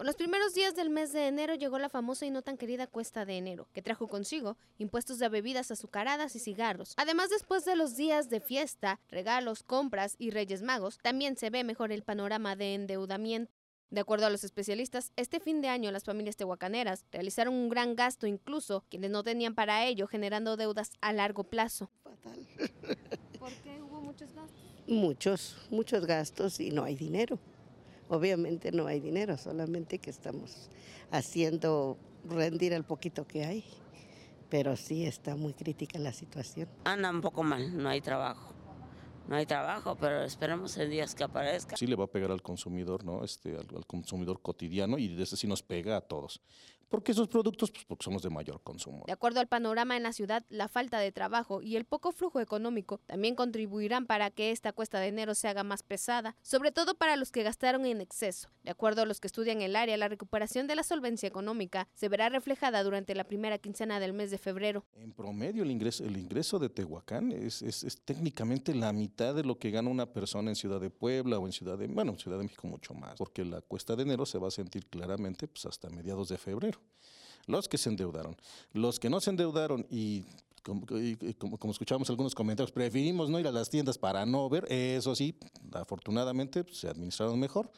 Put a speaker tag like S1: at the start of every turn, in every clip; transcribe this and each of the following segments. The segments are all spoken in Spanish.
S1: Con los primeros días del mes de enero llegó la famosa y no tan querida cuesta de enero, que trajo consigo impuestos de bebidas azucaradas y cigarros. Además, después de los días de fiesta, regalos, compras y Reyes Magos, también se ve mejor el panorama de endeudamiento. De acuerdo a los especialistas, este fin de año las familias tehuacaneras realizaron un gran gasto, incluso quienes no tenían para ello, generando deudas a largo plazo.
S2: Fatal.
S1: ¿Por qué hubo muchos gastos?
S2: Muchos, muchos gastos y no hay dinero. Obviamente no hay dinero, solamente que estamos haciendo rendir el poquito que hay. Pero sí está muy crítica la situación.
S3: Anda un poco mal, no hay trabajo. No hay trabajo, pero esperemos en días que aparezca.
S4: Sí le va a pegar al consumidor, ¿no? Este, al, al consumidor cotidiano y de ese sí nos pega a todos. Porque esos productos, pues porque somos de mayor consumo.
S1: De acuerdo al panorama en la ciudad, la falta de trabajo y el poco flujo económico también contribuirán para que esta cuesta de enero se haga más pesada, sobre todo para los que gastaron en exceso. De acuerdo a los que estudian el área, la recuperación de la solvencia económica se verá reflejada durante la primera quincena del mes de febrero.
S4: En promedio, el ingreso, el ingreso de Tehuacán es, es, es técnicamente la mitad de lo que gana una persona en Ciudad de Puebla o en Ciudad de, bueno, en Ciudad de México mucho más, porque la cuesta de enero se va a sentir claramente pues, hasta mediados de febrero. Los que se endeudaron, los que no se endeudaron y como, como, escuchábamos algunos comentarios, preferimos no ir a las tiendas para no ver, eso sí, afortunadamente pues, se administraron mejor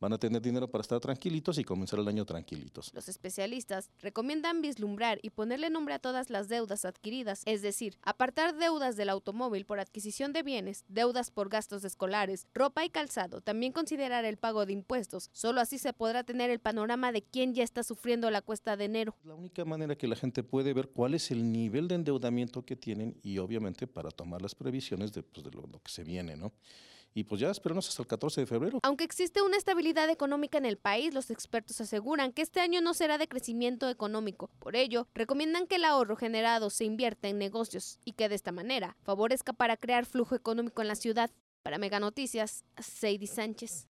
S4: van a tener dinero para estar tranquilitos y comenzar el año tranquilitos.
S1: Los especialistas recomiendan vislumbrar y ponerle nombre a todas las deudas adquiridas, es decir, apartar deudas del automóvil por adquisición de bienes, deudas por gastos escolares, ropa y calzado, también considerar el pago de impuestos. Solo así se podrá tener el panorama de quién ya está sufriendo la cuesta de enero.
S4: La única manera que la gente puede ver cuál es el nivel de endeudamiento que tienen y obviamente para tomar las previsiones de, pues, de lo, lo que se viene, ¿no? Y pues ya esperamos hasta el 14 de febrero.
S1: Aunque existe una estabilidad económica en el país, los expertos aseguran que este año no será de crecimiento económico. Por ello, recomiendan que el ahorro generado se invierta en negocios y que de esta manera favorezca para crear flujo económico en la ciudad. Para Mega Noticias, Seidy Sánchez.